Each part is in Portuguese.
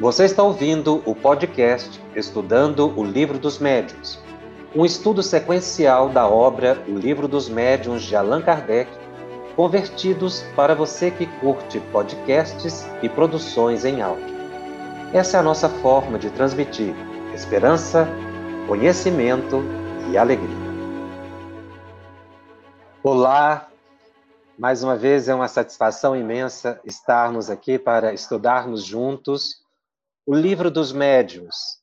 Você está ouvindo o podcast Estudando o Livro dos Médiuns, um estudo sequencial da obra O Livro dos Médiuns de Allan Kardec, convertidos para você que curte podcasts e produções em áudio. Essa é a nossa forma de transmitir esperança, conhecimento e alegria. Olá, mais uma vez é uma satisfação imensa estarmos aqui para estudarmos juntos o Livro dos Médiuns.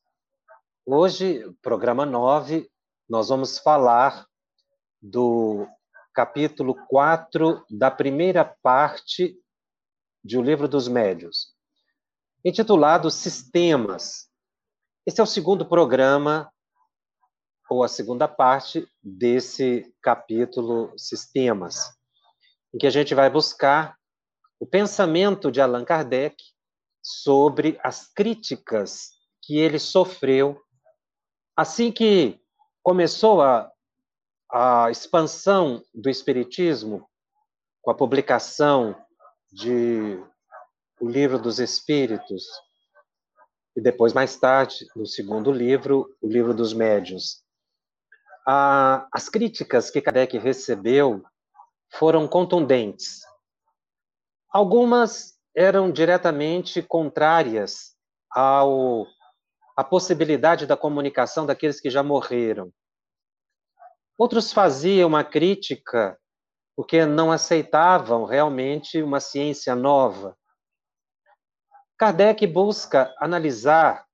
Hoje, programa 9, nós vamos falar do capítulo 4 da primeira parte de O Livro dos Médiuns, intitulado Sistemas. Esse é o segundo programa, ou a segunda parte desse capítulo Sistemas, em que a gente vai buscar o pensamento de Allan Kardec sobre as críticas que ele sofreu assim que começou a, a expansão do Espiritismo, com a publicação de O Livro dos Espíritos, e depois, mais tarde, no segundo livro, O Livro dos Médiuns. as críticas que Kardec recebeu foram contundentes. Algumas eram diretamente contrárias ao a possibilidade da comunicação daqueles que já morreram. Outros faziam uma crítica porque não aceitavam realmente uma ciência nova. Kardec busca analisar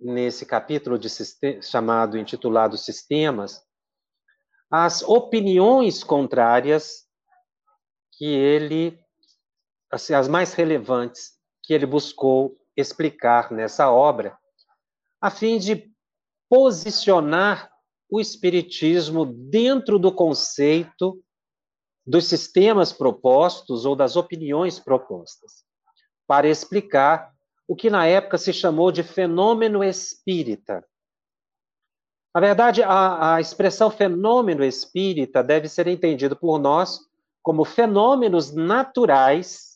nesse capítulo de chamado intitulado Sistemas as opiniões contrárias que ele assim, as mais relevantes que ele buscou explicar nessa obra, a fim de posicionar o Espiritismo dentro do conceito dos sistemas propostos ou das opiniões propostas, para explicar o que na época se chamou de fenômeno espírita. Na verdade, a, a expressão fenômeno espírita deve ser entendido por nós como fenômenos naturais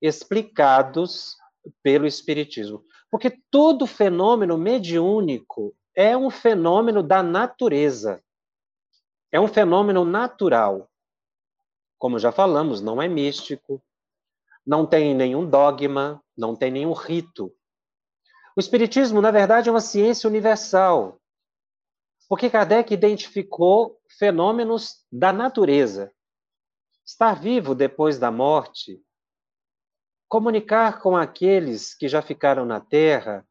explicados pelo Espiritismo. Porque todo fenômeno mediúnico é um fenômeno da natureza. É um fenômeno natural. Como já falamos, não é místico, não tem nenhum dogma, não tem nenhum rito. O Espiritismo, na verdade, é uma ciência universal. Porque Kardec identificou fenômenos da natureza. Estar vivo depois da morte comunicar com aqueles que já ficaram na Terra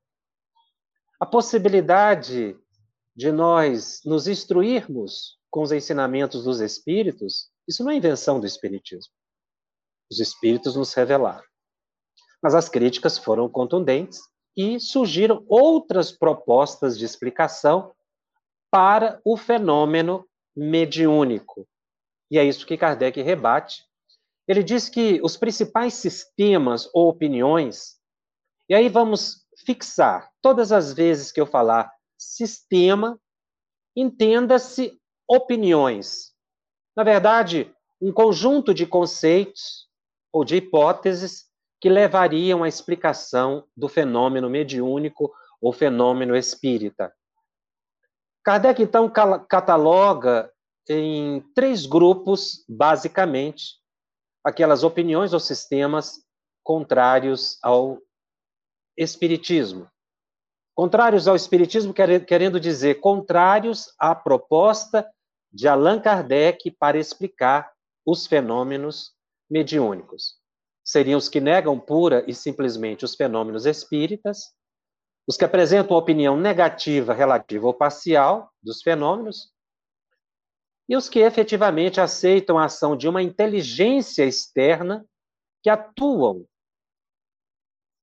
a possibilidade de nós nos instruirmos com os ensinamentos dos Espíritos, isso não é invenção do Espiritismo. Os Espíritos nos revelaram. Mas as críticas foram contundentes e surgiram outras propostas de explicação para o fenômeno mediúnico. E é isso que Kardec rebate ele diz que os principais sistemas ou opiniões, e aí vamos fixar, todas as vezes que eu falar sistema, entenda-se opiniões. Na verdade, um conjunto de conceitos ou de hipóteses que levariam à explicação do fenômeno mediúnico ou fenômeno espírita. Kardec, então, cataloga em três grupos, basicamente, aquelas opiniões ou sistemas contrários ao espiritismo. Contrários ao espiritismo, querendo dizer contrários à proposta de Allan Kardec para explicar os fenômenos mediúnicos. Seriam os que negam pura e simplesmente os fenômenos espíritas, os que apresentam opinião negativa relativa ou parcial dos fenômenos, e os que efetivamente aceitam a ação de uma inteligência externa que atuam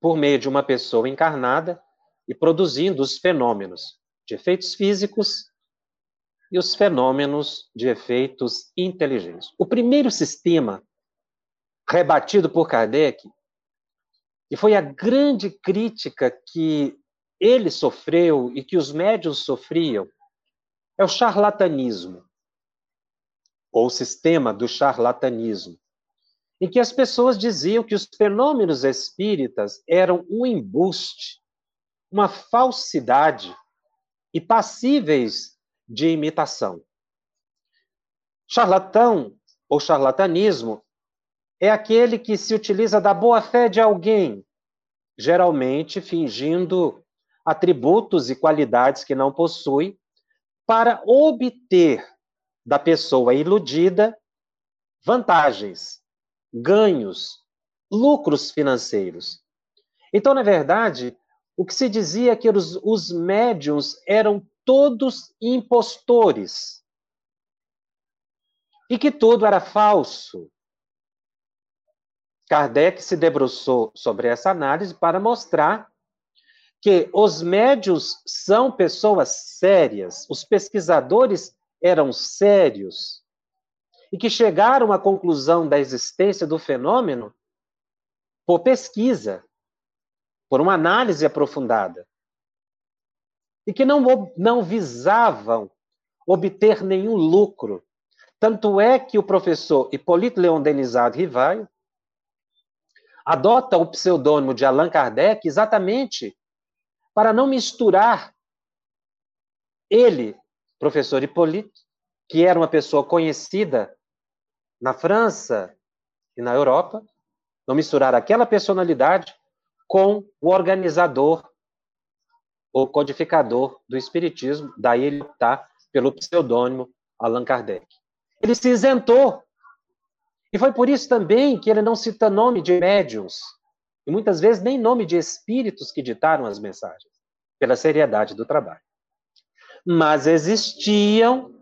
por meio de uma pessoa encarnada e produzindo os fenômenos de efeitos físicos e os fenômenos de efeitos inteligentes. O primeiro sistema rebatido por Kardec, e foi a grande crítica que ele sofreu e que os médios sofriam, é o charlatanismo ou sistema do charlatanismo. em que as pessoas diziam que os fenômenos espíritas eram um embuste, uma falsidade e passíveis de imitação. Charlatão ou charlatanismo é aquele que se utiliza da boa-fé de alguém, geralmente fingindo atributos e qualidades que não possui, para obter da pessoa iludida vantagens, ganhos, lucros financeiros. Então, na verdade, o que se dizia é que os, os médiums eram todos impostores e que tudo era falso. Kardec se debruçou sobre essa análise para mostrar que os médios são pessoas sérias, os pesquisadores eram sérios, e que chegaram à conclusão da existência do fenômeno por pesquisa, por uma análise aprofundada, e que não, não visavam obter nenhum lucro. Tanto é que o professor Hipólito Leon Denizado Rivaio adota o pseudônimo de Allan Kardec exatamente para não misturar ele, professor Hipólito, que era uma pessoa conhecida na França e na Europa, não misturar aquela personalidade com o organizador ou codificador do Espiritismo, daí ele está pelo pseudônimo Allan Kardec. Ele se isentou e foi por isso também que ele não cita nome de médiums, e muitas vezes nem nome de espíritos que ditaram as mensagens, pela seriedade do trabalho. Mas existiam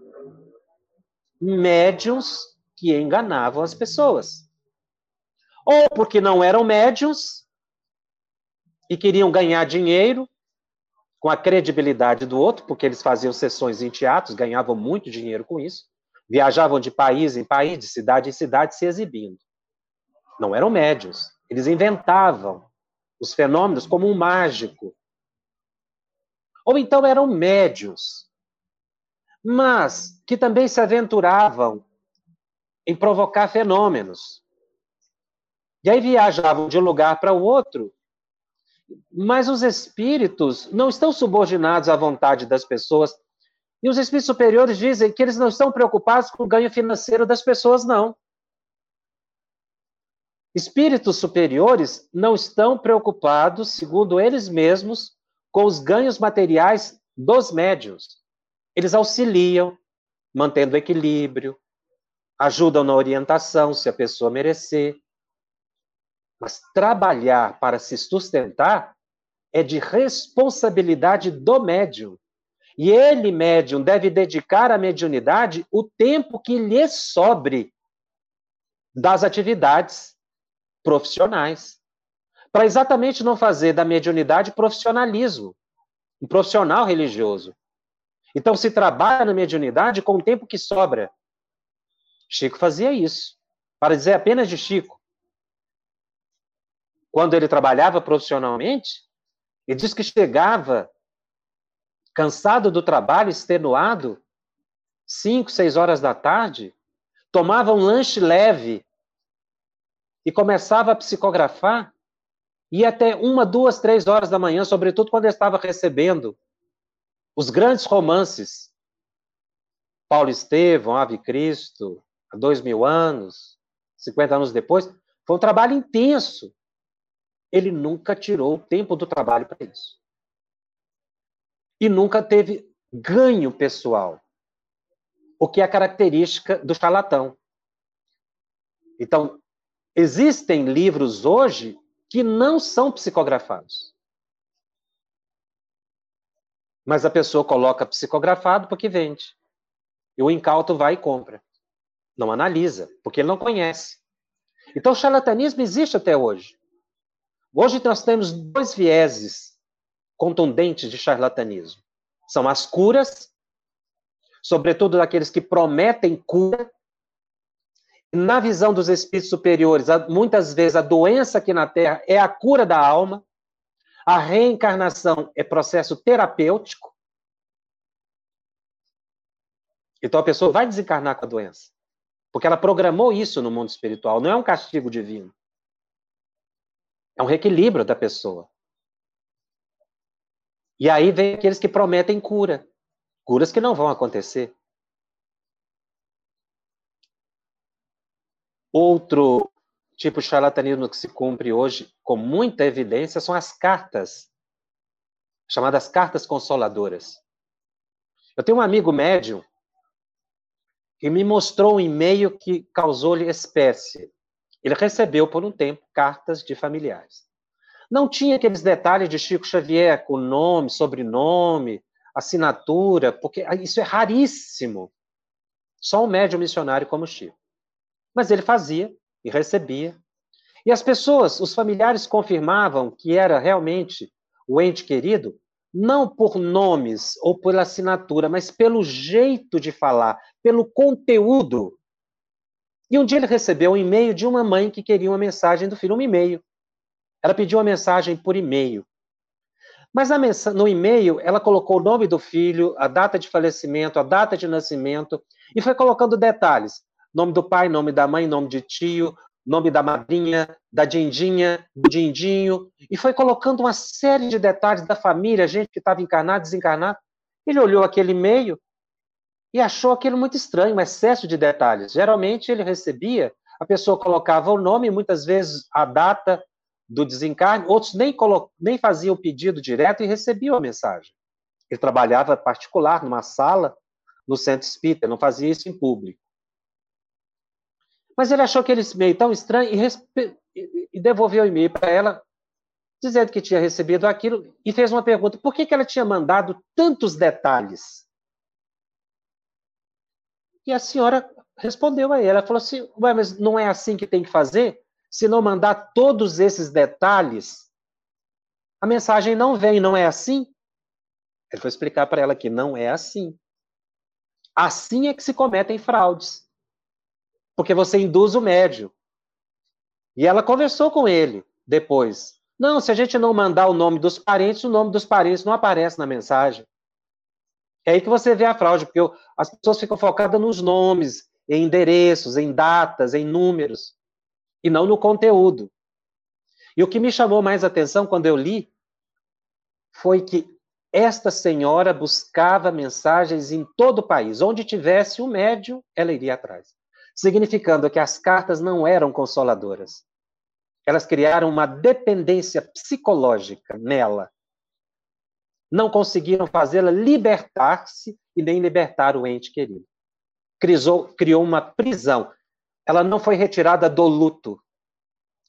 médiums que enganavam as pessoas. Ou porque não eram médiums e queriam ganhar dinheiro com a credibilidade do outro, porque eles faziam sessões em teatros, ganhavam muito dinheiro com isso. Viajavam de país em país, de cidade em cidade, se exibindo. Não eram médios. Eles inventavam os fenômenos como um mágico. Ou então eram médios, mas que também se aventuravam em provocar fenômenos. E aí viajavam de um lugar para o outro, mas os espíritos não estão subordinados à vontade das pessoas e os espíritos superiores dizem que eles não estão preocupados com o ganho financeiro das pessoas, não. Espíritos superiores não estão preocupados, segundo eles mesmos, com os ganhos materiais dos médios. Eles auxiliam, mantendo o equilíbrio, ajudam na orientação, se a pessoa merecer. Mas trabalhar para se sustentar é de responsabilidade do médium. E ele, médium, deve dedicar à mediunidade o tempo que lhe sobre das atividades profissionais. Para exatamente não fazer da mediunidade profissionalismo, um profissional religioso. Então, se trabalha na mediunidade com o tempo que sobra. Chico fazia isso. Para dizer apenas de Chico. Quando ele trabalhava profissionalmente, ele diz que chegava cansado do trabalho, extenuado, cinco, seis horas da tarde, tomava um lanche leve e começava a psicografar, ia até uma, duas, três horas da manhã, sobretudo quando ele estava recebendo os grandes romances. Paulo Estevão, Ave Cristo, há dois mil anos, 50 anos depois, foi um trabalho intenso. Ele nunca tirou o tempo do trabalho para isso e nunca teve ganho pessoal, o que é a característica do charlatão. Então, existem livros hoje que não são psicografados. Mas a pessoa coloca psicografado porque vende. E o incauto vai e compra. Não analisa, porque ele não conhece. Então, o charlatanismo existe até hoje. Hoje nós temos dois vieses contundentes de charlatanismo. São as curas, sobretudo daqueles que prometem cura. Na visão dos espíritos superiores, muitas vezes a doença aqui na Terra é a cura da alma, a reencarnação é processo terapêutico. Então a pessoa vai desencarnar com a doença. Porque ela programou isso no mundo espiritual, não é um castigo divino. É um reequilíbrio da pessoa. E aí vem aqueles que prometem cura. Curas que não vão acontecer. Outro tipo de charlatanismo que se cumpre hoje com muita evidência são as cartas, chamadas cartas consoladoras. Eu tenho um amigo médium que me mostrou um e-mail que causou-lhe espécie. Ele recebeu por um tempo cartas de familiares. Não tinha aqueles detalhes de Chico Xavier com nome, sobrenome, assinatura, porque isso é raríssimo. Só um médium missionário como Chico. Mas ele fazia e recebia. E as pessoas, os familiares confirmavam que era realmente o ente querido, não por nomes ou pela assinatura, mas pelo jeito de falar, pelo conteúdo. E um dia ele recebeu um e-mail de uma mãe que queria uma mensagem do filho, um e-mail. Ela pediu uma mensagem por e-mail. Mas no e-mail, ela colocou o nome do filho, a data de falecimento, a data de nascimento, e foi colocando detalhes. Nome do pai, nome da mãe, nome de tio, nome da madrinha, da dindinha, do dindinho, e foi colocando uma série de detalhes da família, gente que estava encarnada, desencarnada. Ele olhou aquele e-mail e achou aquilo muito estranho, um excesso de detalhes. Geralmente ele recebia, a pessoa colocava o nome, muitas vezes a data do desencarne, outros nem, nem faziam o pedido direto e recebiam a mensagem. Ele trabalhava particular, numa sala, no centro espírita, não fazia isso em público. Mas ele achou aquele e-mail tão estranho e, respe... e devolveu o e-mail para ela, dizendo que tinha recebido aquilo, e fez uma pergunta: por que, que ela tinha mandado tantos detalhes? E a senhora respondeu a ele, ela falou assim, Ué, mas não é assim que tem que fazer? Se não mandar todos esses detalhes, a mensagem não vem, não é assim? Ele foi explicar para ela que não é assim. Assim é que se cometem fraudes porque você induz o médio. E ela conversou com ele depois. Não, se a gente não mandar o nome dos parentes, o nome dos parentes não aparece na mensagem. É aí que você vê a fraude, porque as pessoas ficam focadas nos nomes, em endereços, em datas, em números, e não no conteúdo. E o que me chamou mais atenção quando eu li foi que esta senhora buscava mensagens em todo o país. Onde tivesse um médium, ela iria atrás significando que as cartas não eram consoladoras. Elas criaram uma dependência psicológica nela. Não conseguiram fazê-la libertar-se e nem libertar o ente querido. Criou, criou uma prisão. Ela não foi retirada do luto.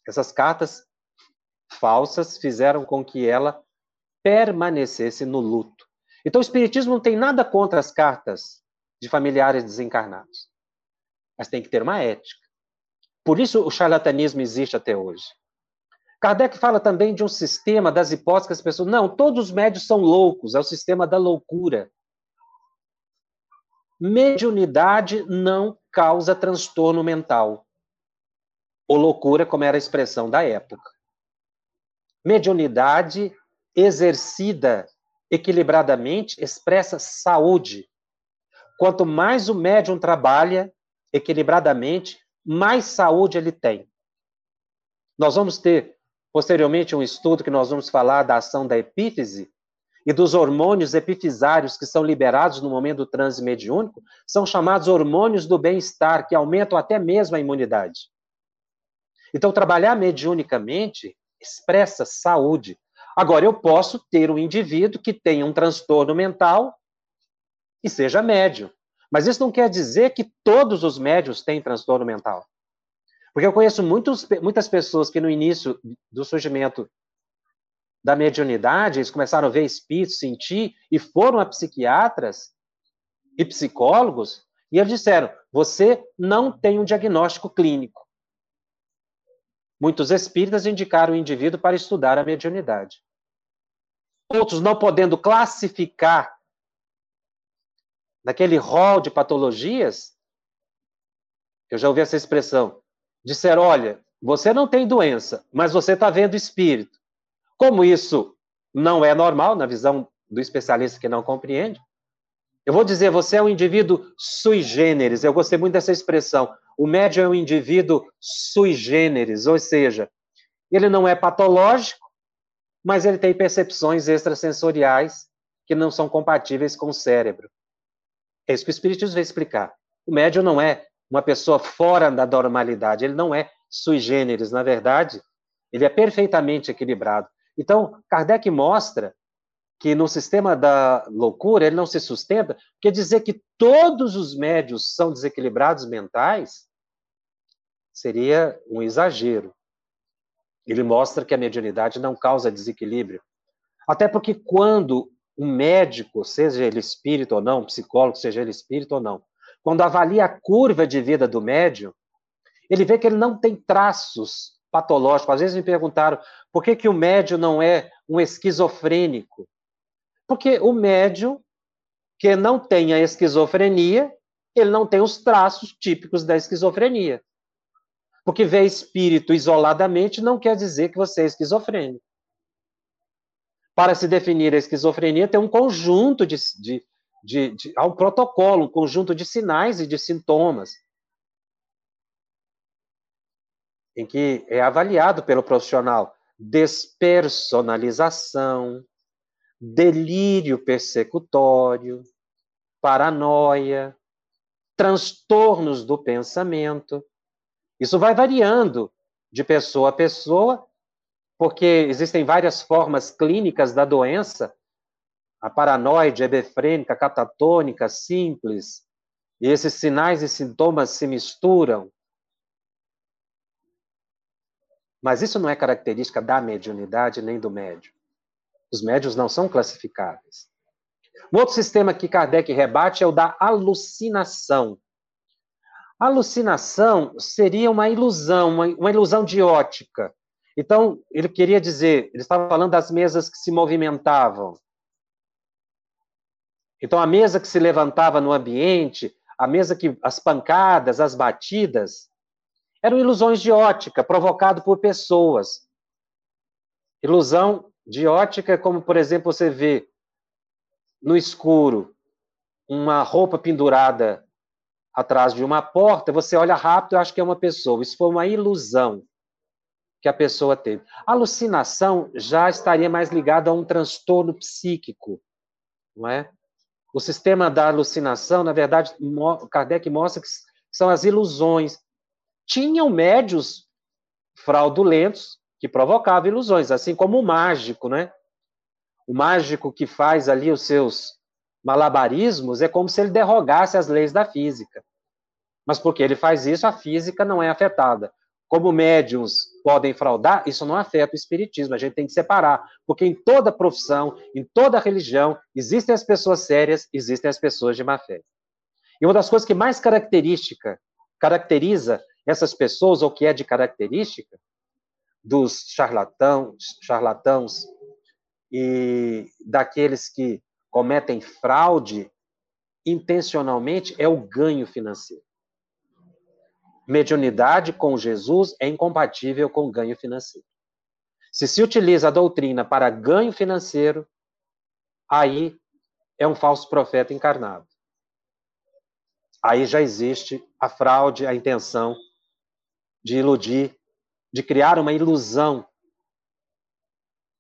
Essas cartas falsas fizeram com que ela permanecesse no luto. Então, o Espiritismo não tem nada contra as cartas de familiares desencarnados mas tem que ter uma ética. Por isso o charlatanismo existe até hoje. Kardec fala também de um sistema das hipóteses que as pessoas. Não, todos os médios são loucos, é o sistema da loucura. Mediunidade não causa transtorno mental. Ou loucura, como era a expressão da época. Mediunidade exercida equilibradamente expressa saúde. Quanto mais o médium trabalha, equilibradamente, mais saúde ele tem. Nós vamos ter, posteriormente, um estudo que nós vamos falar da ação da epífise e dos hormônios epifisários que são liberados no momento do transe mediúnico, são chamados hormônios do bem-estar, que aumentam até mesmo a imunidade. Então, trabalhar mediunicamente expressa saúde. Agora, eu posso ter um indivíduo que tenha um transtorno mental e seja médio. Mas isso não quer dizer que todos os médios têm transtorno mental. Porque eu conheço muitos, muitas pessoas que no início do surgimento da mediunidade, eles começaram a ver espíritos, sentir, e foram a psiquiatras e psicólogos, e eles disseram: você não tem um diagnóstico clínico. Muitos espíritas indicaram o indivíduo para estudar a mediunidade. Outros, não podendo classificar naquele rol de patologias, eu já ouvi essa expressão, disseram, olha, você não tem doença, mas você está vendo espírito. Como isso não é normal na visão do especialista que não compreende, eu vou dizer, você é um indivíduo sui generis, eu gostei muito dessa expressão, o médium é um indivíduo sui generis, ou seja, ele não é patológico, mas ele tem percepções extrasensoriais que não são compatíveis com o cérebro. É isso que o Espiritismo vai explicar. O médium não é uma pessoa fora da normalidade, ele não é sui generis, na verdade, ele é perfeitamente equilibrado. Então, Kardec mostra que no sistema da loucura ele não se sustenta, quer dizer que todos os médios são desequilibrados mentais seria um exagero. Ele mostra que a mediunidade não causa desequilíbrio. Até porque quando um médico, seja ele espírito ou não, psicólogo, seja ele espírito ou não, quando avalia a curva de vida do médium, ele vê que ele não tem traços patológicos. Às vezes me perguntaram por que, que o médium não é um esquizofrênico. Porque o médium que não tem a esquizofrenia, ele não tem os traços típicos da esquizofrenia. Porque ver espírito isoladamente não quer dizer que você é esquizofrênico. Para se definir a esquizofrenia, tem um conjunto de, de, de, de há um protocolo, um conjunto de sinais e de sintomas. Em que é avaliado pelo profissional despersonalização, delírio persecutório, paranoia, transtornos do pensamento. Isso vai variando de pessoa a pessoa, porque existem várias formas clínicas da doença, a paranoide, hebefrênica, catatônica, simples, e esses sinais e sintomas se misturam. Mas isso não é característica da mediunidade nem do médium. Os médios não são classificáveis. Um outro sistema que Kardec rebate é o da alucinação. Alucinação seria uma ilusão, uma, uma ilusão de ótica. Então, ele queria dizer, ele estava falando das mesas que se movimentavam. Então, a mesa que se levantava no ambiente, a mesa que as pancadas, as batidas, eram ilusões de ótica, provocado por pessoas. Ilusão de ótica é como, por exemplo, você vê no escuro uma roupa pendurada atrás de uma porta, você olha rápido e acha que é uma pessoa. Isso foi uma ilusão que a pessoa teve. A alucinação já estaria mais ligada a um transtorno psíquico, não é? O sistema da alucinação, na verdade, Kardec mostra que são as ilusões. Tinham médios fraudulentos que provocavam ilusões, assim como o mágico, né? O mágico que faz ali os seus malabarismos é como se ele derrogasse as leis da física. Mas porque ele faz isso, a física não é afetada. Como médiums podem fraudar, isso não afeta o espiritismo, a gente tem que separar, porque em toda profissão, em toda religião, existem as pessoas sérias, existem as pessoas de má fé. E uma das coisas que mais característica, caracteriza essas pessoas, ou que é de característica, dos charlatãos, charlatãos e daqueles que cometem fraude intencionalmente é o ganho financeiro. Mediunidade com Jesus é incompatível com ganho financeiro. Se se utiliza a doutrina para ganho financeiro, aí é um falso profeta encarnado. Aí já existe a fraude, a intenção de iludir de criar uma ilusão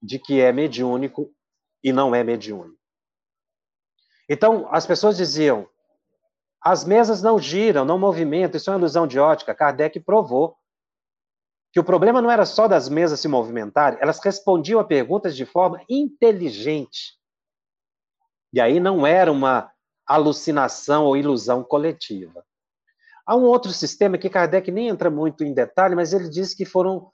de que é mediúnico e não é mediúnico. Então, as pessoas diziam: as mesas não giram, não movimentam, isso é uma ilusão de ótica. Kardec provou que o problema não era só das mesas se movimentarem, elas respondiam a perguntas de forma inteligente. E aí não era uma alucinação ou ilusão coletiva. Há um outro sistema que Kardec nem entra muito em detalhe, mas ele diz que foram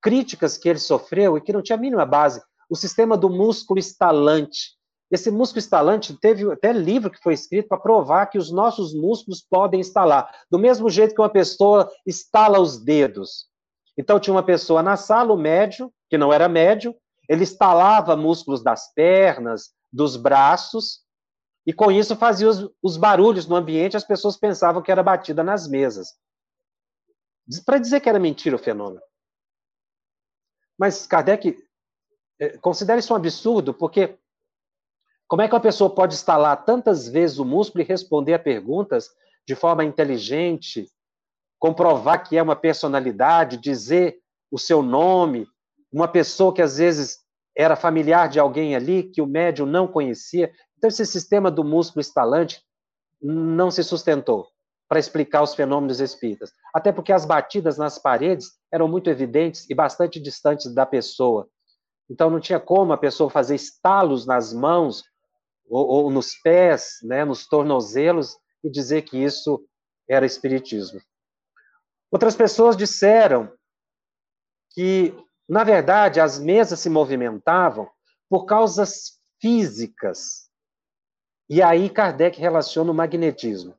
críticas que ele sofreu e que não tinha a mínima base. O sistema do músculo estalante. Esse músculo estalante teve até livro que foi escrito para provar que os nossos músculos podem estalar, do mesmo jeito que uma pessoa estala os dedos. Então tinha uma pessoa na sala, o médio, que não era médio, ele estalava músculos das pernas, dos braços, e com isso fazia os, os barulhos no ambiente, as pessoas pensavam que era batida nas mesas. Para dizer que era mentira o fenômeno. Mas Kardec é, considera isso um absurdo, porque como é que uma pessoa pode instalar tantas vezes o músculo e responder a perguntas de forma inteligente, comprovar que é uma personalidade, dizer o seu nome, uma pessoa que às vezes era familiar de alguém ali que o médium não conhecia. Então, esse sistema do músculo estalante não se sustentou para explicar os fenômenos espíritas. Até porque as batidas nas paredes eram muito evidentes e bastante distantes da pessoa. Então, não tinha como a pessoa fazer estalos nas mãos ou, ou nos pés, né, nos tornozelos, e dizer que isso era espiritismo. Outras pessoas disseram que na verdade, as mesas se movimentavam por causas físicas. E aí Kardec relaciona o magnetismo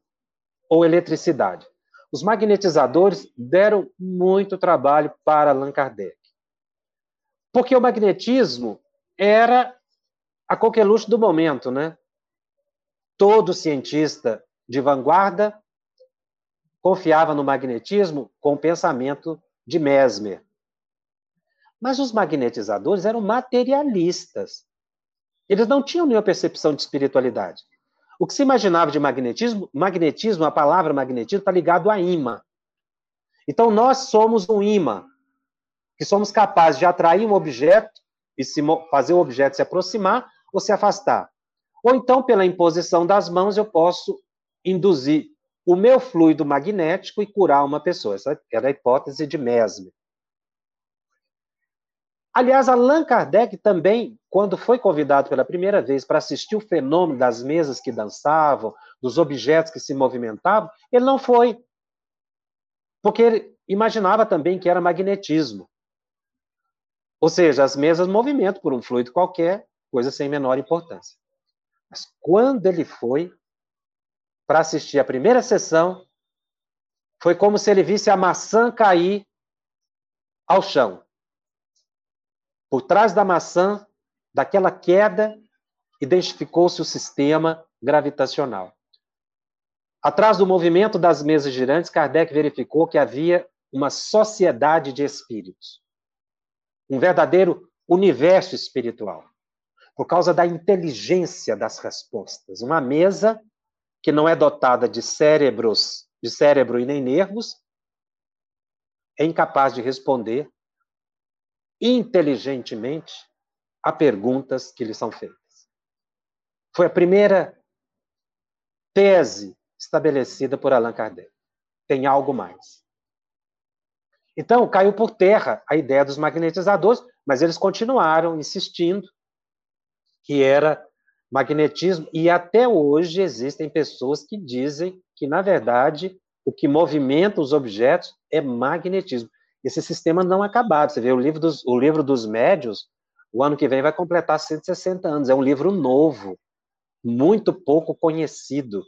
ou eletricidade. Os magnetizadores deram muito trabalho para Allan Kardec. Porque o magnetismo era a coqueluche do momento, né? Todo cientista de vanguarda confiava no magnetismo com o pensamento de Mesmer. Mas os magnetizadores eram materialistas. Eles não tinham nenhuma percepção de espiritualidade. O que se imaginava de magnetismo, magnetismo, a palavra magnetismo está ligado a imã. Então nós somos um imã, que somos capazes de atrair um objeto e se, fazer o objeto se aproximar ou se afastar. Ou então, pela imposição das mãos, eu posso induzir o meu fluido magnético e curar uma pessoa. Essa era a hipótese de Mesmer. Aliás, Allan Kardec também, quando foi convidado pela primeira vez para assistir o fenômeno das mesas que dançavam, dos objetos que se movimentavam, ele não foi. Porque ele imaginava também que era magnetismo. Ou seja, as mesas movimentam por um fluido qualquer, coisa sem menor importância. Mas quando ele foi para assistir a primeira sessão, foi como se ele visse a maçã cair ao chão. Por trás da maçã, daquela queda, identificou-se o sistema gravitacional. Atrás do movimento das mesas girantes, Kardec verificou que havia uma sociedade de espíritos. Um verdadeiro universo espiritual. Por causa da inteligência das respostas. Uma mesa que não é dotada de cérebros, de cérebro e nem nervos, é incapaz de responder inteligentemente a perguntas que lhe são feitas. Foi a primeira tese estabelecida por Allan Kardec. Tem algo mais. Então, caiu por terra a ideia dos magnetizadores, mas eles continuaram insistindo que era magnetismo, e até hoje existem pessoas que dizem que, na verdade, o que movimenta os objetos é magnetismo esse sistema não acabado. Você vê o livro dos, o livro dos médios, o ano que vem vai completar 160 anos. É um livro novo, muito pouco conhecido,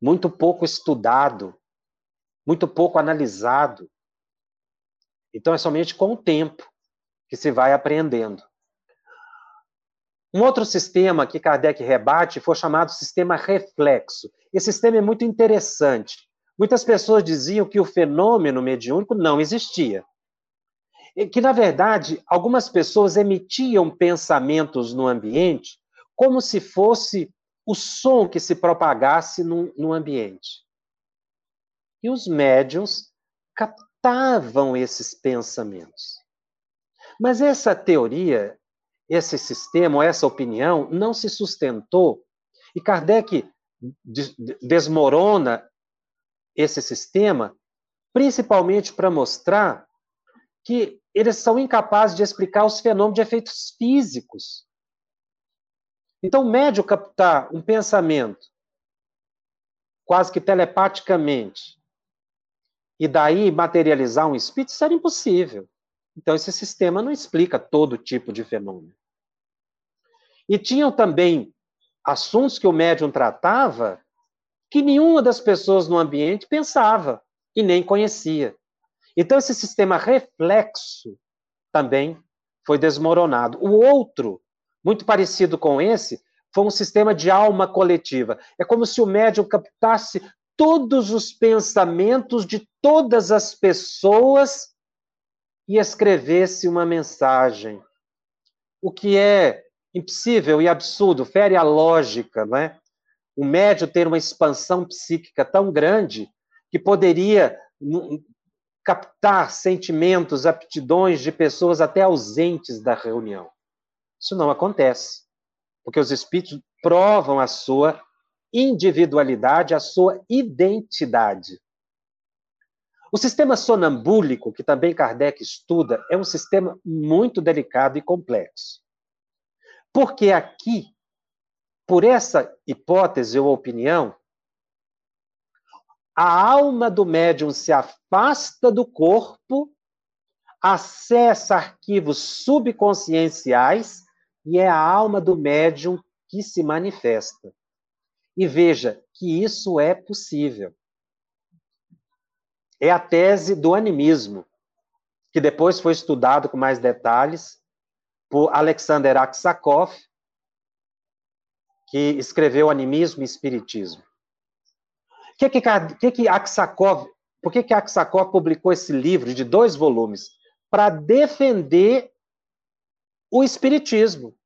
muito pouco estudado, muito pouco analisado. Então é somente com o tempo que se vai aprendendo. Um outro sistema que Kardec rebate foi chamado sistema reflexo. Esse sistema é muito interessante. Muitas pessoas diziam que o fenômeno mediúnico não existia. E que, na verdade, algumas pessoas emitiam pensamentos no ambiente como se fosse o som que se propagasse no, no ambiente. E os médiums captavam esses pensamentos. Mas essa teoria, esse sistema, essa opinião não se sustentou e Kardec desmorona esse sistema, principalmente para mostrar que eles são incapazes de explicar os fenômenos de efeitos físicos. Então, o médio captar um pensamento quase que telepaticamente e daí materializar um espírito, isso era impossível. Então, esse sistema não explica todo tipo de fenômeno. E tinham também assuntos que o médium tratava que nenhuma das pessoas no ambiente pensava e nem conhecia. Então, esse sistema reflexo também foi desmoronado. O outro, muito parecido com esse, foi um sistema de alma coletiva. É como se o médium captasse todos os pensamentos de todas as pessoas e escrevesse uma mensagem. O que é impossível e absurdo, fere a lógica, não é? o médio ter uma expansão psíquica tão grande que poderia captar sentimentos, aptidões de pessoas até ausentes da reunião. Isso não acontece, porque os espíritos provam a sua individualidade, a sua identidade. O sistema sonambúlico, que também Kardec estuda, é um sistema muito delicado e complexo. Porque aqui, por essa hipótese ou opinião, a alma do médium se afasta do corpo, acessa arquivos subconscienciais e é a alma do médium que se manifesta. E veja que isso é possível. É a tese do animismo, que depois foi estudado com mais detalhes por Alexander Aksakov, que escreveu Animismo e Espiritismo que que, que, que Aksakov, por que, que Aksakov publicou esse livro de dois volumes? Para defender o espiritismo.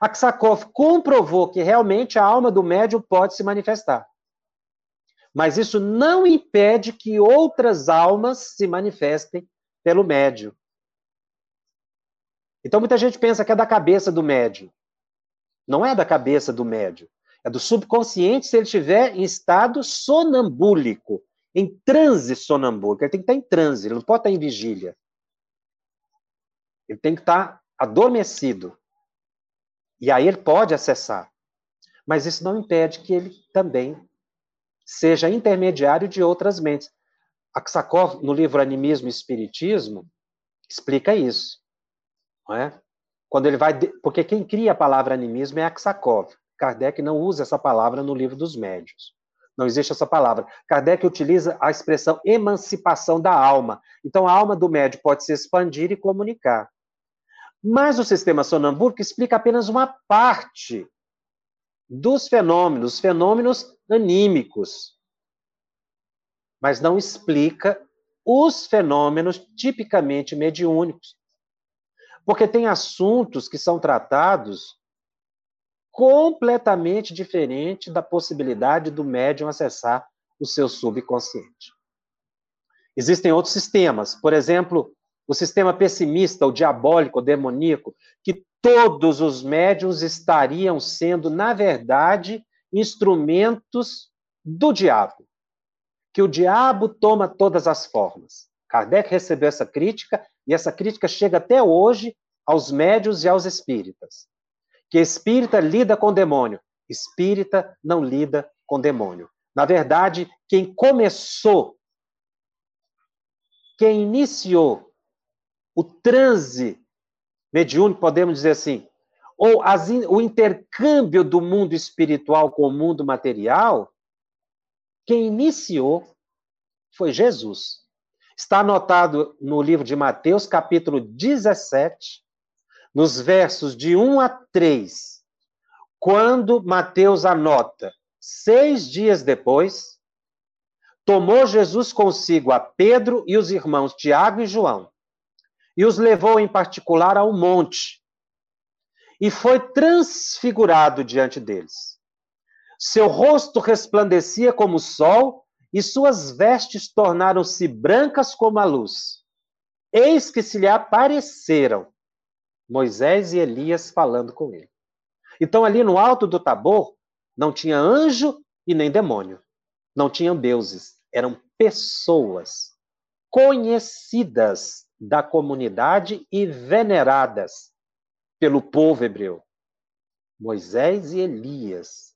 Aksakov comprovou que realmente a alma do médium pode se manifestar. Mas isso não impede que outras almas se manifestem pelo médium. Então muita gente pensa que é da cabeça do médium. Não é da cabeça do médium. É do subconsciente se ele estiver em estado sonambúlico, em transe sonambúlico. Ele tem que estar em transe, ele não pode estar em vigília. Ele tem que estar adormecido. E aí ele pode acessar. Mas isso não impede que ele também seja intermediário de outras mentes. Aksakov, no livro Animismo e Espiritismo, explica isso. Não é? Quando ele vai. Porque quem cria a palavra animismo é Aksakov. Kardec não usa essa palavra no livro dos médios. Não existe essa palavra. Kardec utiliza a expressão emancipação da alma. Então, a alma do médio pode se expandir e comunicar. Mas o sistema sonambúlico explica apenas uma parte dos fenômenos, fenômenos anímicos. Mas não explica os fenômenos tipicamente mediúnicos. Porque tem assuntos que são tratados completamente diferente da possibilidade do médium acessar o seu subconsciente. Existem outros sistemas, por exemplo, o sistema pessimista, o diabólico, o demoníaco, que todos os médiums estariam sendo, na verdade, instrumentos do diabo. Que o diabo toma todas as formas. Kardec recebeu essa crítica e essa crítica chega até hoje aos médios e aos espíritas que espírita lida com demônio, espírita não lida com demônio. Na verdade, quem começou, quem iniciou o transe mediúnico, podemos dizer assim, ou as, o intercâmbio do mundo espiritual com o mundo material, quem iniciou foi Jesus. Está anotado no livro de Mateus, capítulo 17, nos versos de 1 a 3, quando Mateus anota, seis dias depois, tomou Jesus consigo a Pedro e os irmãos Tiago e João, e os levou em particular ao monte, e foi transfigurado diante deles. Seu rosto resplandecia como o sol, e suas vestes tornaram-se brancas como a luz. Eis que se lhe apareceram Moisés e Elias falando com ele. Então, ali no alto do Tabor, não tinha anjo e nem demônio. Não tinham deuses. Eram pessoas conhecidas da comunidade e veneradas pelo povo hebreu. Moisés e Elias,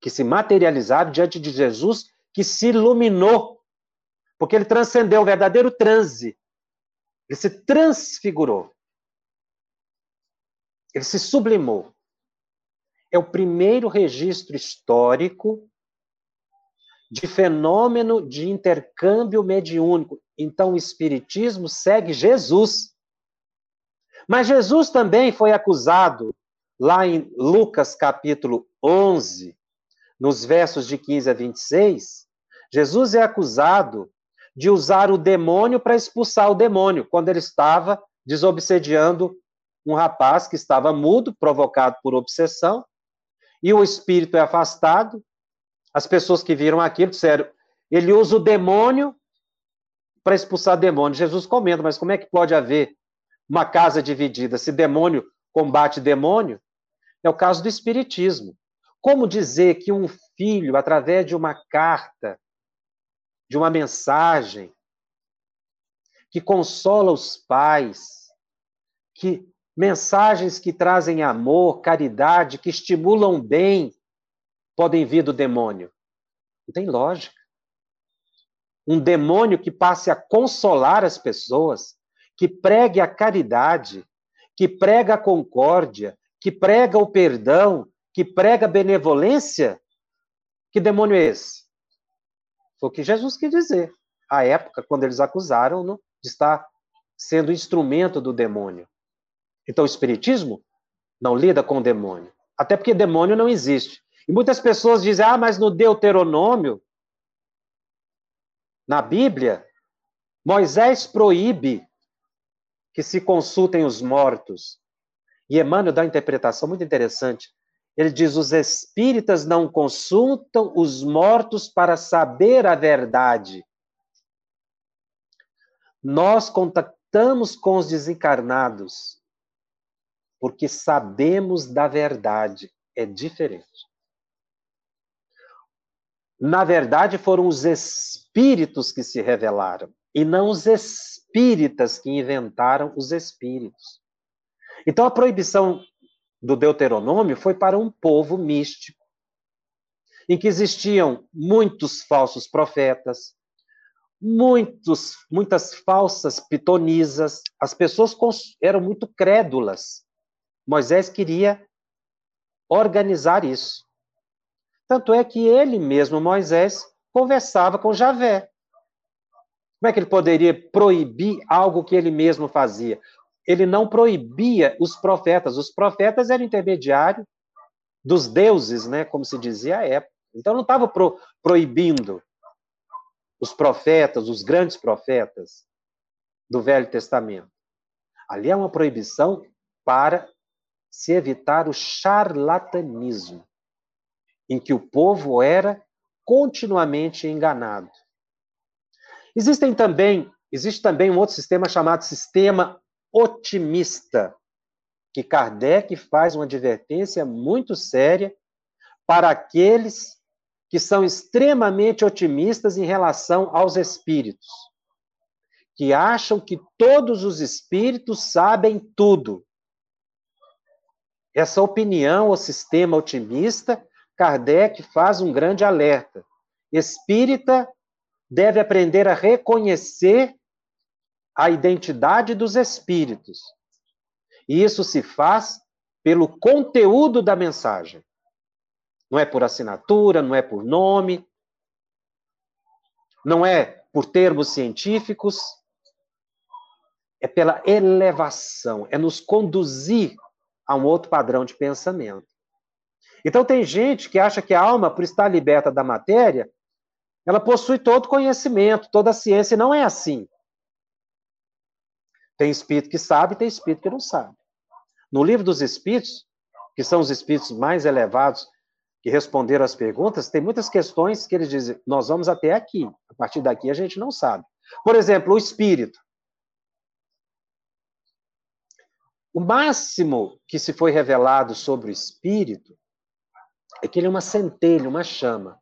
que se materializaram diante de Jesus, que se iluminou, porque ele transcendeu o verdadeiro transe. Ele se transfigurou. Ele se sublimou. É o primeiro registro histórico de fenômeno de intercâmbio mediúnico. Então, o Espiritismo segue Jesus. Mas Jesus também foi acusado, lá em Lucas capítulo 11, nos versos de 15 a 26, Jesus é acusado de usar o demônio para expulsar o demônio, quando ele estava desobsediando um rapaz que estava mudo, provocado por obsessão, e o espírito é afastado. As pessoas que viram aquilo disseram: Ele usa o demônio para expulsar demônio. Jesus comenta, mas como é que pode haver uma casa dividida se demônio combate demônio? É o caso do espiritismo. Como dizer que um filho, através de uma carta, de uma mensagem, que consola os pais, que mensagens que trazem amor, caridade, que estimulam bem, podem vir do demônio? Não tem lógica. Um demônio que passe a consolar as pessoas, que pregue a caridade, que prega a concórdia, que prega o perdão, que prega benevolência, que demônio é esse? Foi o que Jesus quis dizer. À época, quando eles acusaram-no de estar sendo instrumento do demônio. Então, o Espiritismo não lida com o demônio. Até porque demônio não existe. E muitas pessoas dizem, ah, mas no Deuteronômio, na Bíblia, Moisés proíbe que se consultem os mortos. E Emmanuel dá uma interpretação muito interessante. Ele diz: os espíritas não consultam os mortos para saber a verdade. Nós contactamos com os desencarnados porque sabemos da verdade. É diferente. Na verdade, foram os espíritos que se revelaram, e não os espíritas que inventaram os espíritos. Então, a proibição do Deuteronômio foi para um povo místico, em que existiam muitos falsos profetas, muitos, muitas falsas pitonisas, as pessoas eram muito crédulas. Moisés queria organizar isso. Tanto é que ele mesmo, Moisés, conversava com Javé. Como é que ele poderia proibir algo que ele mesmo fazia? Ele não proibia os profetas. Os profetas eram intermediário dos deuses, né, como se dizia à época. Então não estava pro, proibindo os profetas, os grandes profetas do Velho Testamento. Ali é uma proibição para se evitar o charlatanismo, em que o povo era continuamente enganado. Existem também, existe também um outro sistema chamado sistema otimista, que Kardec faz uma advertência muito séria para aqueles que são extremamente otimistas em relação aos espíritos, que acham que todos os espíritos sabem tudo. Essa opinião, o sistema otimista, Kardec faz um grande alerta. Espírita deve aprender a reconhecer a identidade dos espíritos. E isso se faz pelo conteúdo da mensagem. Não é por assinatura, não é por nome, não é por termos científicos, é pela elevação, é nos conduzir a um outro padrão de pensamento. Então tem gente que acha que a alma, por estar liberta da matéria, ela possui todo conhecimento, toda a ciência, e não é assim. Tem espírito que sabe, tem espírito que não sabe. No livro dos espíritos, que são os espíritos mais elevados que responderam as perguntas, tem muitas questões que eles dizem, nós vamos até aqui, a partir daqui a gente não sabe. Por exemplo, o espírito. O máximo que se foi revelado sobre o espírito é que ele é uma centelha, uma chama.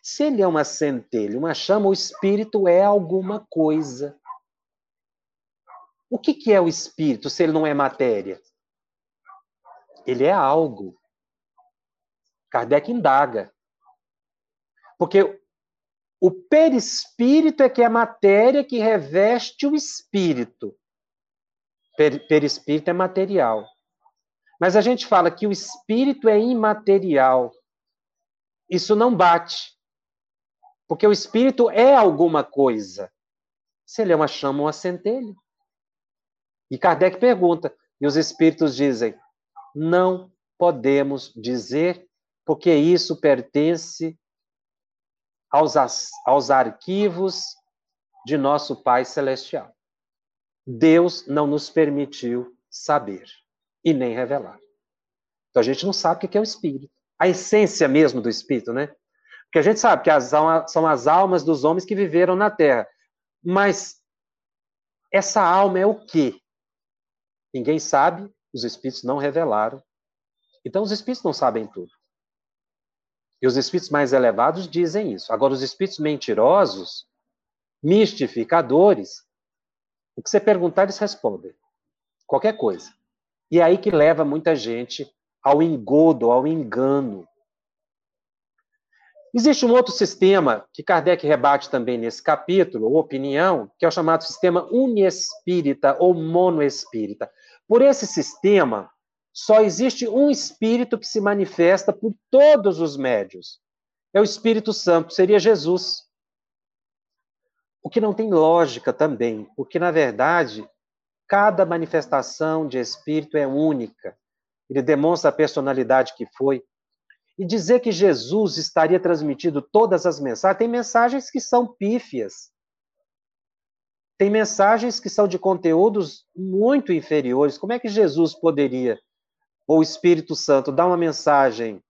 Se ele é uma centelha, uma chama, o espírito é alguma coisa. O que, que é o espírito se ele não é matéria? Ele é algo. Kardec indaga. Porque o perispírito é que é a matéria que reveste o espírito. Per, perispírito é material. Mas a gente fala que o espírito é imaterial. Isso não bate. Porque o espírito é alguma coisa. Se ele é uma chama ou uma centelha. E Kardec pergunta, e os espíritos dizem: não podemos dizer, porque isso pertence aos, aos arquivos de nosso Pai Celestial. Deus não nos permitiu saber e nem revelar. Então a gente não sabe o que é o espírito. A essência mesmo do espírito, né? Porque a gente sabe que as, são as almas dos homens que viveram na Terra. Mas essa alma é o quê? Ninguém sabe, os espíritos não revelaram. Então, os espíritos não sabem tudo. E os espíritos mais elevados dizem isso. Agora, os espíritos mentirosos, mistificadores, o que você perguntar, eles respondem. Qualquer coisa. E é aí que leva muita gente ao engodo, ao engano. Existe um outro sistema que Kardec rebate também nesse capítulo, ou opinião, que é o chamado sistema uniespírita ou monoespírita. Por esse sistema, só existe um espírito que se manifesta por todos os médios. É o Espírito Santo, seria Jesus. O que não tem lógica também, porque na verdade, cada manifestação de espírito é única. Ele demonstra a personalidade que foi. E dizer que Jesus estaria transmitindo todas as mensagens, tem mensagens que são pífias. Tem mensagens que são de conteúdos muito inferiores. Como é que Jesus poderia, ou o Espírito Santo, dar uma mensagem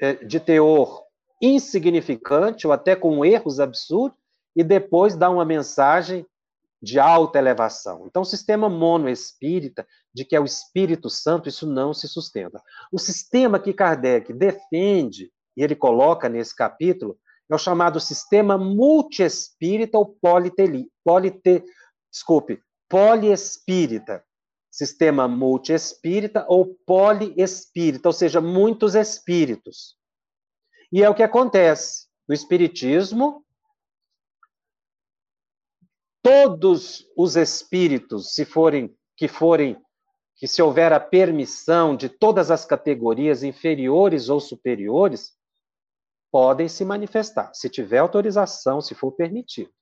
é, de teor insignificante ou até com erros absurdos e depois dar uma mensagem de alta elevação. Então, o sistema monoespírita, de que é o Espírito Santo, isso não se sustenta. O sistema que Kardec defende, e ele coloca nesse capítulo, é o chamado sistema multiespírita ou politeli, polite, desculpe, poliespírita. Sistema multiespírita ou poliespírita, ou seja, muitos espíritos. E é o que acontece. No Espiritismo, todos os espíritos, se forem que forem que se houver a permissão de todas as categorias inferiores ou superiores, podem se manifestar, se tiver autorização, se for permitido.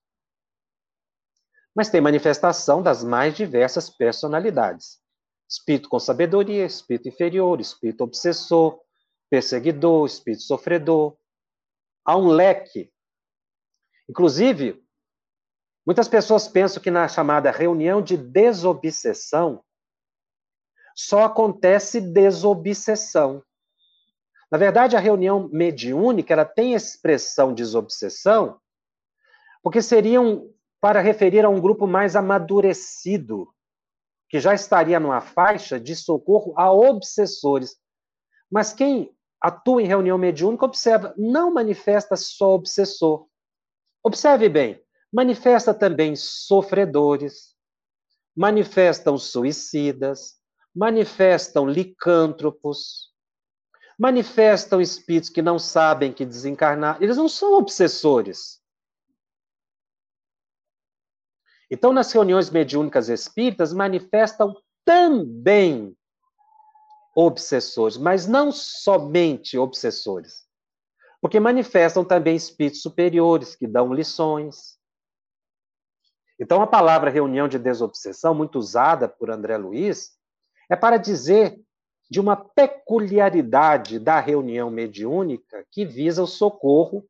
Mas tem manifestação das mais diversas personalidades. Espírito com sabedoria, espírito inferior, espírito obsessor, perseguidor, espírito sofredor. Há um leque. Inclusive, muitas pessoas pensam que na chamada reunião de desobsessão só acontece desobsessão. Na verdade, a reunião mediúnica ela tem expressão desobsessão, porque seriam para referir a um grupo mais amadurecido, que já estaria numa faixa de socorro a obsessores. Mas quem atua em reunião mediúnica observa, não manifesta só obsessor. Observe bem, manifesta também sofredores, manifestam suicidas, manifestam licântropos, manifestam espíritos que não sabem que desencarnar. Eles não são obsessores. Então, nas reuniões mediúnicas espíritas, manifestam também obsessores, mas não somente obsessores. Porque manifestam também espíritos superiores que dão lições. Então, a palavra reunião de desobsessão, muito usada por André Luiz, é para dizer de uma peculiaridade da reunião mediúnica que visa o socorro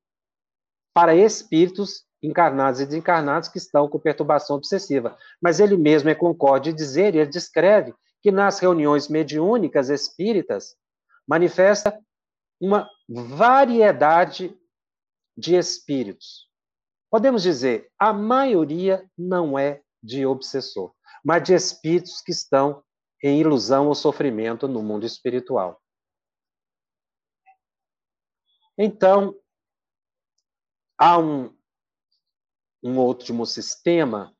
para espíritos encarnados e desencarnados que estão com perturbação obsessiva. Mas ele mesmo é concorde em dizer, e ele descreve, que nas reuniões mediúnicas espíritas manifesta uma variedade de espíritos. Podemos dizer, a maioria não é de obsessor, mas de espíritos que estão em ilusão ou sofrimento no mundo espiritual. Então, há um, um último sistema,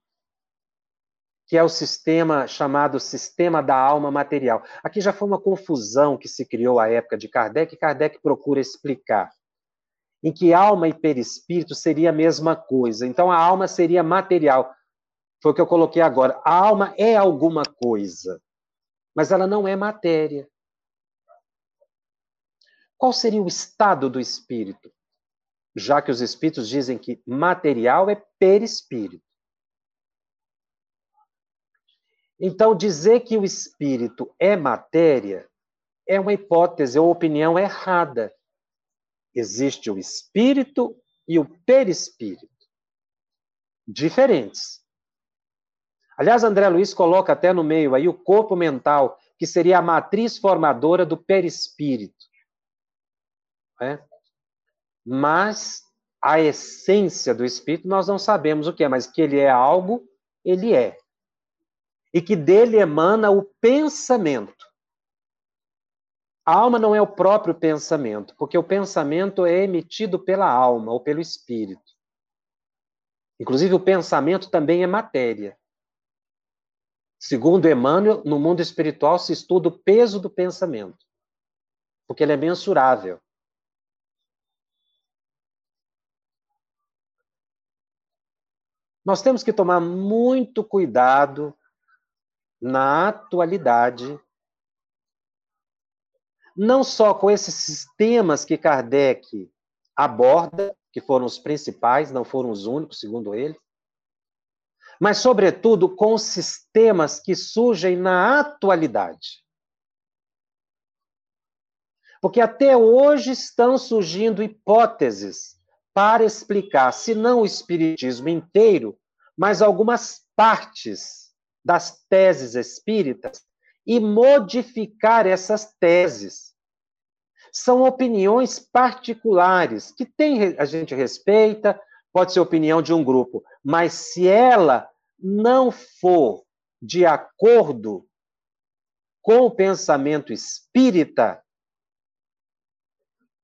que é o sistema chamado sistema da alma material. Aqui já foi uma confusão que se criou à época de Kardec, e Kardec procura explicar. Em que alma e perispírito seria a mesma coisa. Então, a alma seria material. Foi o que eu coloquei agora. A alma é alguma coisa mas ela não é matéria. Qual seria o estado do espírito? Já que os espíritos dizem que material é perispírito. Então, dizer que o espírito é matéria é uma hipótese ou opinião errada. Existe o espírito e o perispírito. Diferentes. Aliás, André Luiz coloca até no meio aí o corpo mental, que seria a matriz formadora do perispírito. É? mas a essência do espírito nós não sabemos o que é, mas que ele é algo, ele é. E que dele emana o pensamento. A alma não é o próprio pensamento, porque o pensamento é emitido pela alma ou pelo espírito. Inclusive, o pensamento também é matéria. Segundo Emmanuel, no mundo espiritual se estuda o peso do pensamento, porque ele é mensurável. Nós temos que tomar muito cuidado na atualidade, não só com esses sistemas que Kardec aborda, que foram os principais, não foram os únicos, segundo ele, mas, sobretudo, com sistemas que surgem na atualidade. Porque até hoje estão surgindo hipóteses para explicar, se não o Espiritismo inteiro, mas algumas partes das teses espíritas e modificar essas teses. São opiniões particulares que tem, a gente respeita, pode ser opinião de um grupo, mas se ela não for de acordo com o pensamento espírita,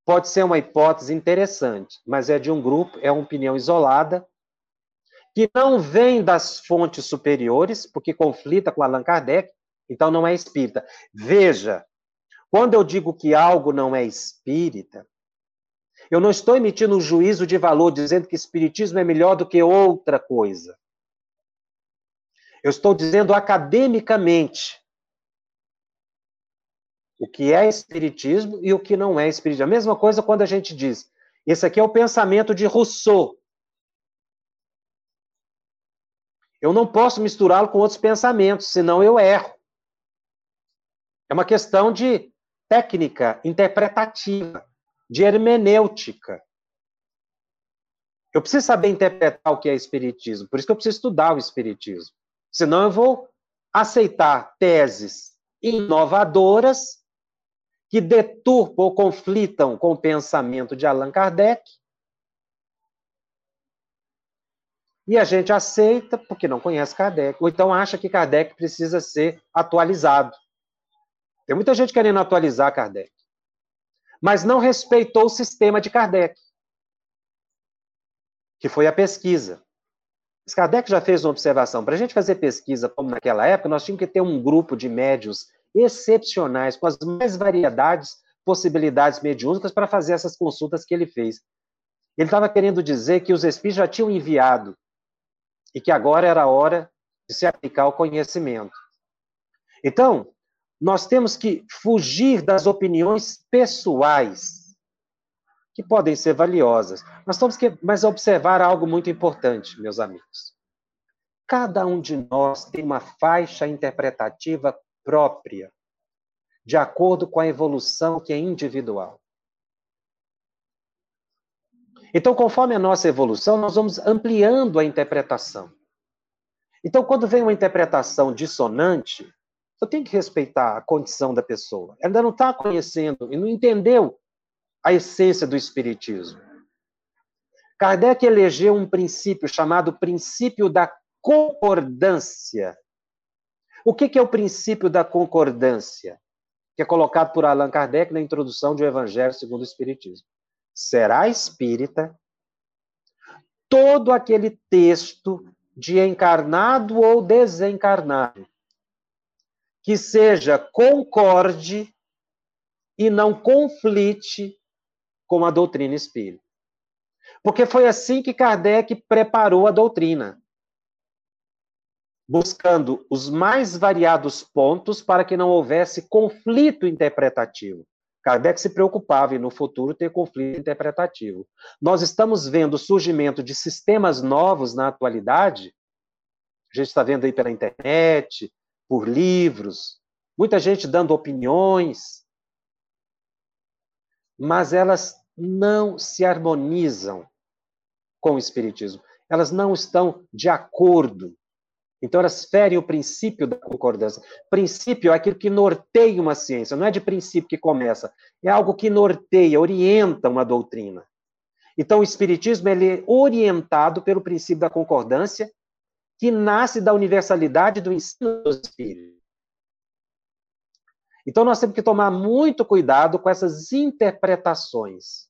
pode ser uma hipótese interessante, mas é de um grupo, é uma opinião isolada, que não vem das fontes superiores, porque conflita com Allan Kardec, então não é espírita. Veja, quando eu digo que algo não é espírita, eu não estou emitindo um juízo de valor dizendo que espiritismo é melhor do que outra coisa. Eu estou dizendo academicamente o que é espiritismo e o que não é espiritismo. A mesma coisa quando a gente diz, esse aqui é o pensamento de Rousseau. Eu não posso misturá-lo com outros pensamentos, senão eu erro. É uma questão de técnica interpretativa de hermenêutica. Eu preciso saber interpretar o que é espiritismo, por isso que eu preciso estudar o espiritismo. Senão eu vou aceitar teses inovadoras que deturpam ou conflitam com o pensamento de Allan Kardec. E a gente aceita porque não conhece Kardec, ou então acha que Kardec precisa ser atualizado. Tem muita gente querendo atualizar Kardec mas não respeitou o sistema de Kardec, que foi a pesquisa. Mas Kardec já fez uma observação. Para a gente fazer pesquisa como naquela época, nós tínhamos que ter um grupo de médios excepcionais, com as mais variedades, possibilidades mediúnicas para fazer essas consultas que ele fez. Ele estava querendo dizer que os espíritos já tinham enviado e que agora era a hora de se aplicar o conhecimento. Então, nós temos que fugir das opiniões pessoais, que podem ser valiosas. Nós temos que mas observar algo muito importante, meus amigos. Cada um de nós tem uma faixa interpretativa própria, de acordo com a evolução que é individual. Então, conforme a nossa evolução, nós vamos ampliando a interpretação. Então, quando vem uma interpretação dissonante, eu tenho que respeitar a condição da pessoa. Ela ainda não está conhecendo e não entendeu a essência do Espiritismo. Kardec elegeu um princípio chamado princípio da concordância. O que, que é o princípio da concordância? Que é colocado por Allan Kardec na introdução de O Evangelho segundo o Espiritismo. Será espírita todo aquele texto de encarnado ou desencarnado que seja concorde e não conflite com a doutrina espírita. Porque foi assim que Kardec preparou a doutrina, buscando os mais variados pontos para que não houvesse conflito interpretativo. Kardec se preocupava em no futuro ter conflito interpretativo. Nós estamos vendo o surgimento de sistemas novos na atualidade. A gente está vendo aí pela internet, por livros, muita gente dando opiniões, mas elas não se harmonizam com o Espiritismo. Elas não estão de acordo. Então, elas ferem o princípio da concordância. Princípio é aquilo que norteia uma ciência, não é de princípio que começa, é algo que norteia, orienta uma doutrina. Então, o Espiritismo ele é orientado pelo princípio da concordância, que nasce da universalidade do ensino do Espírito. Então, nós temos que tomar muito cuidado com essas interpretações,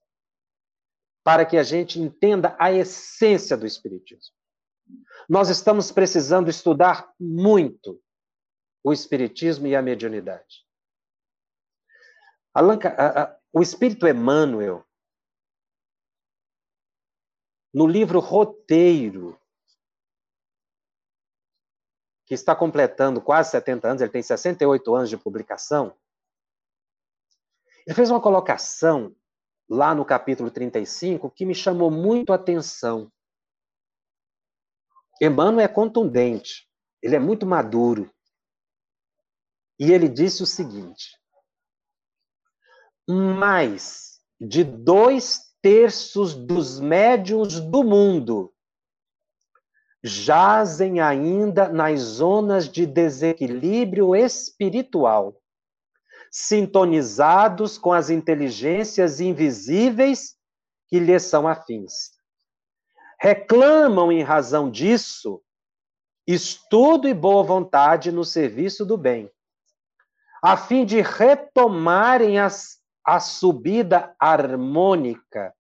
para que a gente entenda a essência do Espiritismo. Nós estamos precisando estudar muito o Espiritismo e a mediunidade. Allan, a, a, o Espírito Emmanuel, no livro Roteiro, que está completando quase 70 anos, ele tem 68 anos de publicação, ele fez uma colocação lá no capítulo 35 que me chamou muito a atenção. Emmanuel é contundente, ele é muito maduro. E ele disse o seguinte: mais de dois terços dos médiuns do mundo jazem ainda nas zonas de desequilíbrio espiritual, sintonizados com as inteligências invisíveis que lhes são afins. Reclamam, em razão disso, estudo e boa vontade no serviço do bem, a fim de retomarem as a subida harmônica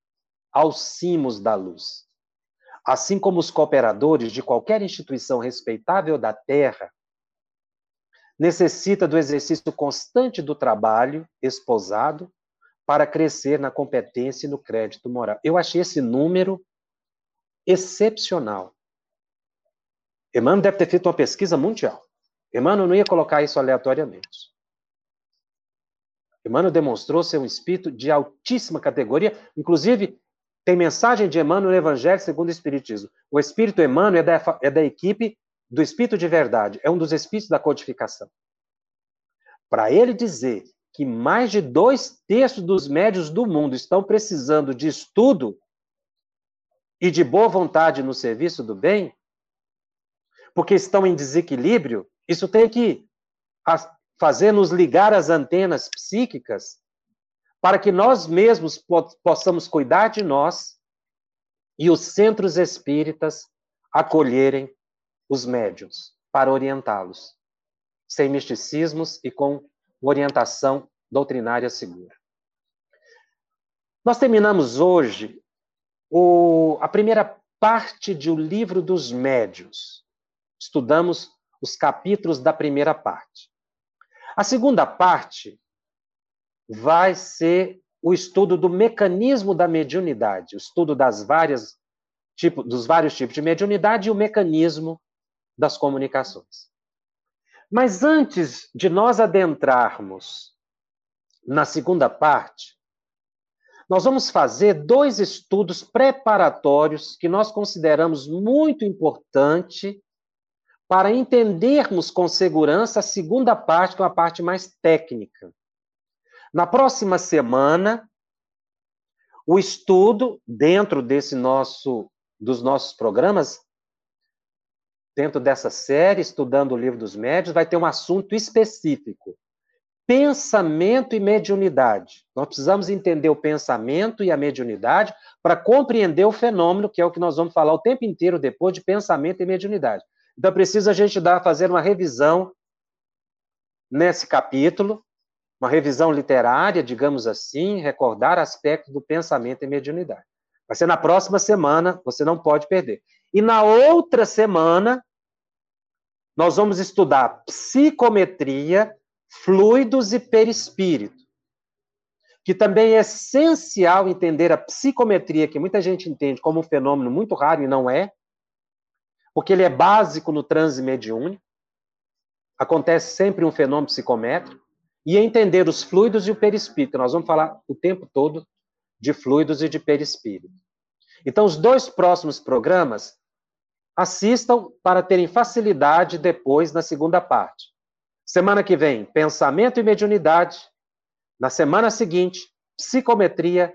aos cimos da luz. Assim como os cooperadores de qualquer instituição respeitável da Terra necessita do exercício constante do trabalho esposado para crescer na competência e no crédito moral. Eu achei esse número excepcional. Emmanuel deve ter feito uma pesquisa mundial. Emmanuel não ia colocar isso aleatoriamente. Emmanuel demonstrou ser um espírito de altíssima categoria, inclusive tem mensagem de Emmanuel no Evangelho segundo o Espiritismo. O espírito Emmanuel é da, é da equipe do espírito de verdade, é um dos espíritos da codificação. Para ele dizer que mais de dois terços dos médios do mundo estão precisando de estudo e de boa vontade no serviço do bem, porque estão em desequilíbrio, isso tem que fazer-nos ligar as antenas psíquicas para que nós mesmos possamos cuidar de nós e os centros espíritas acolherem os médios para orientá-los, sem misticismos e com orientação doutrinária segura. Nós terminamos hoje o, a primeira parte do livro dos médios. Estudamos os capítulos da primeira parte. A segunda parte vai ser o estudo do mecanismo da mediunidade, o estudo das várias tipo, dos vários tipos de mediunidade e o mecanismo das comunicações. Mas antes de nós adentrarmos na segunda parte, nós vamos fazer dois estudos preparatórios que nós consideramos muito importante para entendermos com segurança a segunda parte, que é uma parte mais técnica. Na próxima semana, o estudo dentro desse nosso dos nossos programas, dentro dessa série estudando o livro dos médios, vai ter um assunto específico: pensamento e mediunidade. Nós precisamos entender o pensamento e a mediunidade para compreender o fenômeno, que é o que nós vamos falar o tempo inteiro depois de pensamento e mediunidade. Então, precisa a gente dar, fazer uma revisão nesse capítulo, uma revisão literária, digamos assim, recordar aspectos do pensamento e mediunidade. Vai ser na próxima semana, você não pode perder. E na outra semana, nós vamos estudar psicometria, fluidos e perispírito. Que também é essencial entender a psicometria, que muita gente entende como um fenômeno muito raro e não é, porque ele é básico no transe mediúnico, acontece sempre um fenômeno psicométrico, e entender os fluidos e o perispírito. Nós vamos falar o tempo todo de fluidos e de perispírito. Então, os dois próximos programas, assistam para terem facilidade depois na segunda parte. Semana que vem, pensamento e mediunidade. Na semana seguinte, psicometria,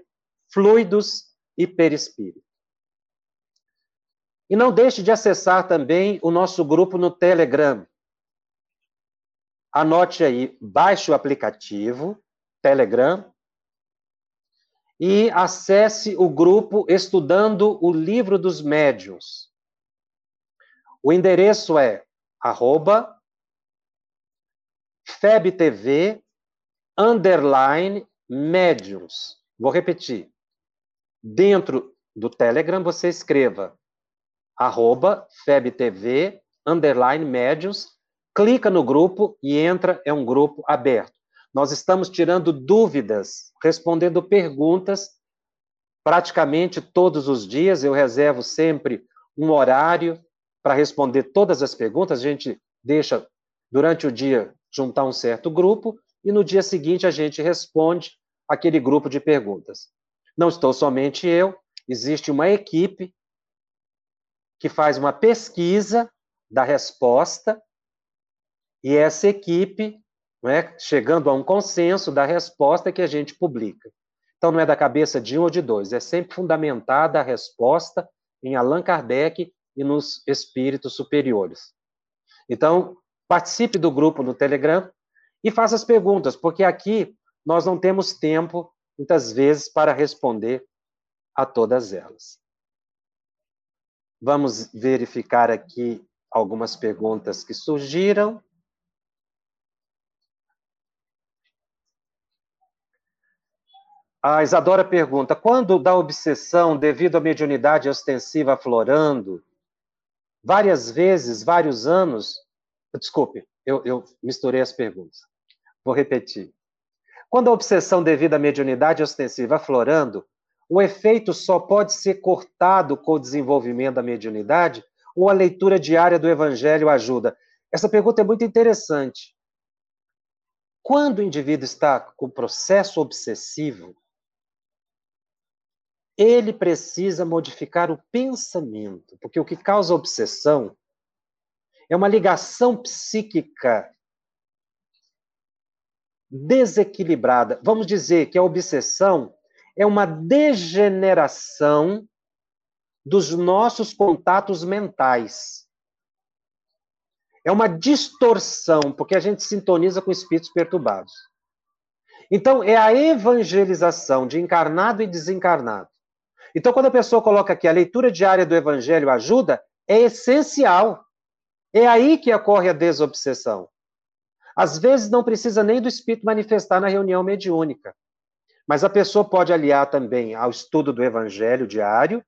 fluidos e perispírito. E não deixe de acessar também o nosso grupo no Telegram. Anote aí, baixe o aplicativo Telegram e acesse o grupo Estudando o Livro dos Médiuns. O endereço é arroba FebTV underline médiums. Vou repetir. Dentro do Telegram, você escreva arroba FebTV underline médiums, clica no grupo e entra, é um grupo aberto. Nós estamos tirando dúvidas, respondendo perguntas praticamente todos os dias. Eu reservo sempre um horário para responder todas as perguntas. A gente deixa durante o dia juntar um certo grupo e no dia seguinte a gente responde aquele grupo de perguntas. Não estou somente eu, existe uma equipe que faz uma pesquisa da resposta e essa equipe é? chegando a um consenso da resposta que a gente publica. Então, não é da cabeça de um ou de dois, é sempre fundamentada a resposta em Allan Kardec e nos espíritos superiores. Então, participe do grupo no Telegram e faça as perguntas, porque aqui nós não temos tempo, muitas vezes, para responder a todas elas. Vamos verificar aqui algumas perguntas que surgiram. A Isadora pergunta: quando da obsessão devido à mediunidade ostensiva aflorando, várias vezes, vários anos. Desculpe, eu, eu misturei as perguntas. Vou repetir. Quando a obsessão devido à mediunidade ostensiva aflorando, o efeito só pode ser cortado com o desenvolvimento da mediunidade ou a leitura diária do Evangelho ajuda? Essa pergunta é muito interessante. Quando o indivíduo está com processo obsessivo, ele precisa modificar o pensamento, porque o que causa obsessão é uma ligação psíquica desequilibrada. Vamos dizer que a obsessão é uma degeneração dos nossos contatos mentais. É uma distorção, porque a gente sintoniza com espíritos perturbados. Então, é a evangelização de encarnado e desencarnado. Então, quando a pessoa coloca aqui a leitura diária do Evangelho ajuda, é essencial. É aí que ocorre a desobsessão. Às vezes não precisa nem do espírito manifestar na reunião mediúnica. Mas a pessoa pode aliar também ao estudo do Evangelho diário,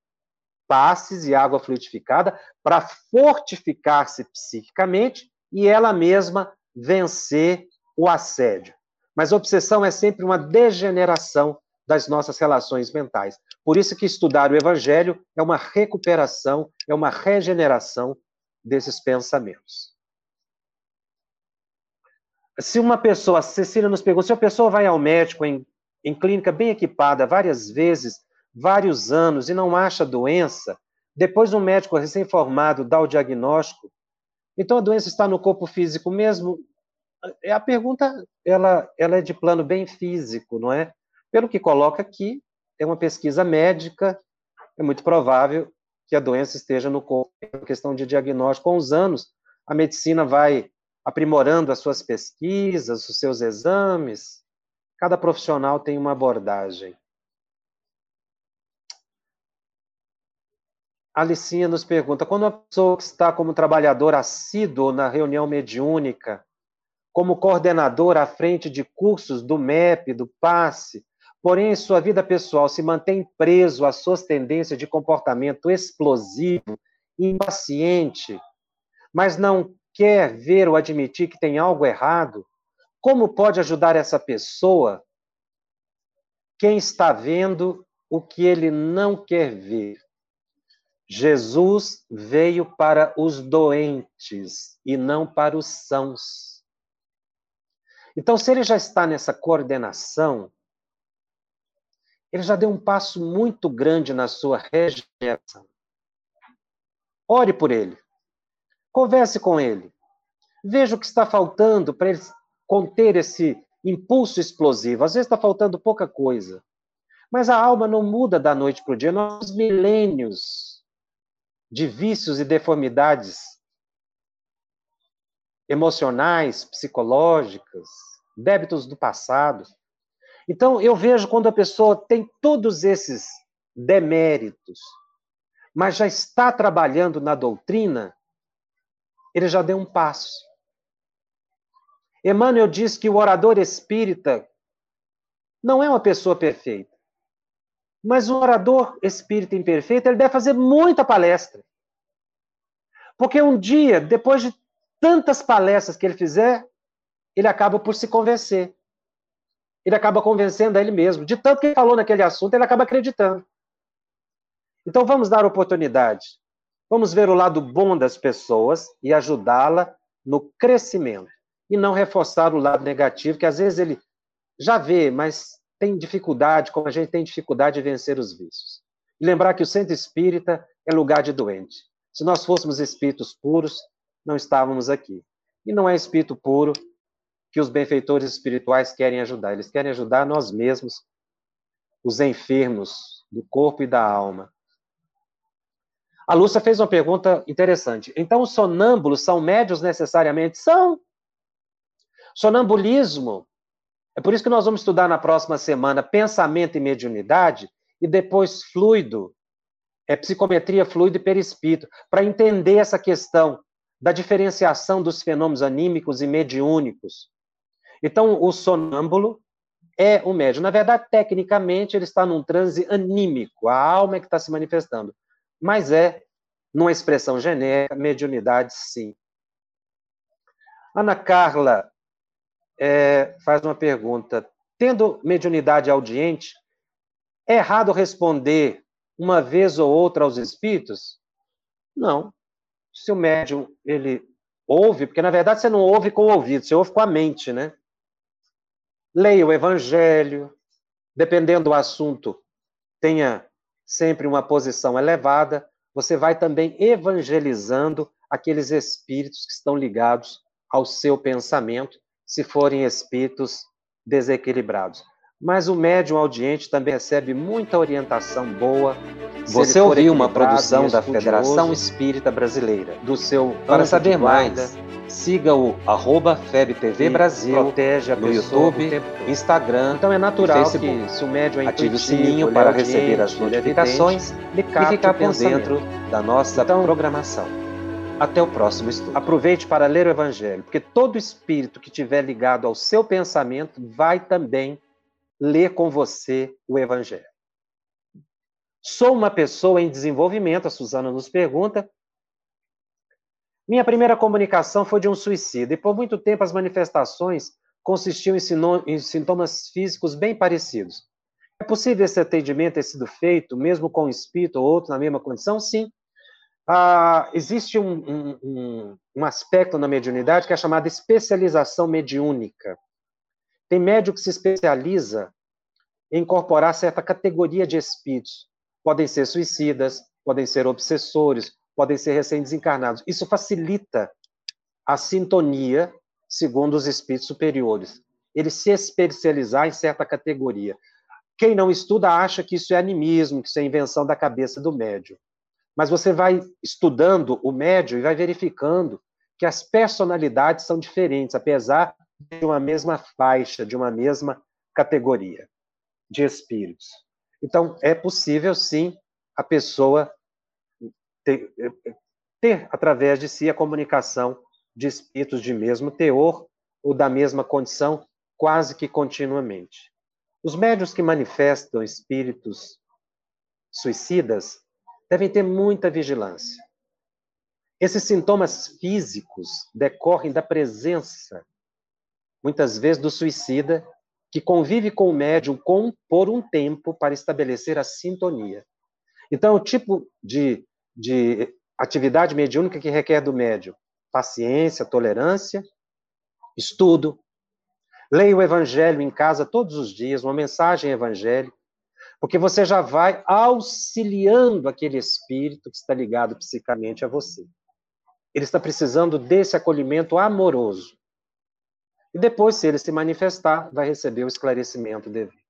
passes e água fluidificada, para fortificar-se psiquicamente e ela mesma vencer o assédio. Mas obsessão é sempre uma degeneração das nossas relações mentais. Por isso que estudar o Evangelho é uma recuperação, é uma regeneração desses pensamentos. Se uma pessoa, Cecília nos pergunta, se a pessoa vai ao médico em, em clínica bem equipada várias vezes, vários anos, e não acha doença, depois um médico recém-formado dá o diagnóstico, então a doença está no corpo físico mesmo? A pergunta, ela, ela é de plano bem físico, não é? Pelo que coloca aqui, é uma pesquisa médica, é muito provável que a doença esteja no corpo. É uma questão de diagnóstico. Com os anos, a medicina vai aprimorando as suas pesquisas, os seus exames. Cada profissional tem uma abordagem. A Alicinha nos pergunta: quando uma pessoa que está como trabalhador assíduo na reunião mediúnica, como coordenador à frente de cursos do MEP, do PASSE, porém em sua vida pessoal se mantém preso às suas tendências de comportamento explosivo, impaciente, mas não quer ver ou admitir que tem algo errado, como pode ajudar essa pessoa? Quem está vendo o que ele não quer ver? Jesus veio para os doentes e não para os sãos. Então, se ele já está nessa coordenação, ele já deu um passo muito grande na sua regeneração. Ore por ele. Converse com ele. Veja o que está faltando para ele conter esse impulso explosivo. Às vezes está faltando pouca coisa. Mas a alma não muda da noite para o dia. Nós milênios de vícios e deformidades emocionais, psicológicas, débitos do passado. Então, eu vejo quando a pessoa tem todos esses deméritos, mas já está trabalhando na doutrina, ele já deu um passo. Emmanuel diz que o orador espírita não é uma pessoa perfeita. Mas um orador espírita imperfeito, ele deve fazer muita palestra. Porque um dia, depois de tantas palestras que ele fizer, ele acaba por se convencer. Ele acaba convencendo a ele mesmo. De tanto que ele falou naquele assunto, ele acaba acreditando. Então vamos dar oportunidade. Vamos ver o lado bom das pessoas e ajudá-la no crescimento. E não reforçar o lado negativo, que às vezes ele já vê, mas tem dificuldade, como a gente tem dificuldade de vencer os vícios. E lembrar que o centro espírita é lugar de doente. Se nós fôssemos espíritos puros, não estávamos aqui. E não é espírito puro que os benfeitores espirituais querem ajudar. Eles querem ajudar nós mesmos, os enfermos do corpo e da alma. A Lúcia fez uma pergunta interessante. Então, os sonâmbulos são médios necessariamente? São. Sonambulismo, é por isso que nós vamos estudar na próxima semana pensamento e mediunidade, e depois fluido, é psicometria fluido e perispírito, para entender essa questão da diferenciação dos fenômenos anímicos e mediúnicos. Então, o sonâmbulo é o médium. Na verdade, tecnicamente, ele está num transe anímico, a alma é que está se manifestando. Mas é, numa expressão genérica, mediunidade, sim. Ana Carla é, faz uma pergunta. Tendo mediunidade audiente, é errado responder uma vez ou outra aos espíritos? Não. Se o médium ele ouve, porque na verdade você não ouve com o ouvido, você ouve com a mente, né? Leia o evangelho, dependendo do assunto, tenha sempre uma posição elevada, você vai também evangelizando aqueles espíritos que estão ligados ao seu pensamento, se forem espíritos desequilibrados. Mas o médium audiente também recebe muita orientação boa. Você ouviu uma produção da Federação Espírita Brasileira, do seu Para saber mais, siga o arroba FebTV Brasil protege a no YouTube, Instagram, então é natural Facebook. que se o médium é ative o sininho para receber as notificações e ficar por dentro da nossa então, programação. Até o próximo estudo. Aproveite para ler o Evangelho, porque todo espírito que estiver ligado ao seu pensamento vai também ler com você o Evangelho. Sou uma pessoa em desenvolvimento, a Suzana nos pergunta. Minha primeira comunicação foi de um suicídio, e por muito tempo as manifestações consistiam em sintomas físicos bem parecidos. É possível esse atendimento ter sido feito, mesmo com um espírito ou outro na mesma condição? Sim. Ah, existe um, um, um, aspecto na mediunidade que é chamado especialização mediúnica. Tem médium que se especializa em incorporar certa categoria de espíritos. Podem ser suicidas, podem ser obsessores, podem ser recém-desencarnados. Isso facilita a sintonia segundo os espíritos superiores. Ele se especializar em certa categoria. Quem não estuda acha que isso é animismo, que isso é invenção da cabeça do médium. Mas você vai estudando o médium e vai verificando que as personalidades são diferentes, apesar de uma mesma faixa, de uma mesma categoria de espíritos. Então, é possível, sim, a pessoa ter, ter, através de si, a comunicação de espíritos de mesmo teor ou da mesma condição, quase que continuamente. Os médios que manifestam espíritos suicidas devem ter muita vigilância. Esses sintomas físicos decorrem da presença, muitas vezes, do suicida, que convive com o médium com, por um tempo para estabelecer a sintonia. Então, o tipo de, de atividade mediúnica que requer do médium paciência, tolerância, estudo. Leia o evangelho em casa todos os dias, uma mensagem evangélica, porque você já vai auxiliando aquele espírito que está ligado psicamente a você. Ele está precisando desse acolhimento amoroso. E depois, se ele se manifestar, vai receber o esclarecimento devido.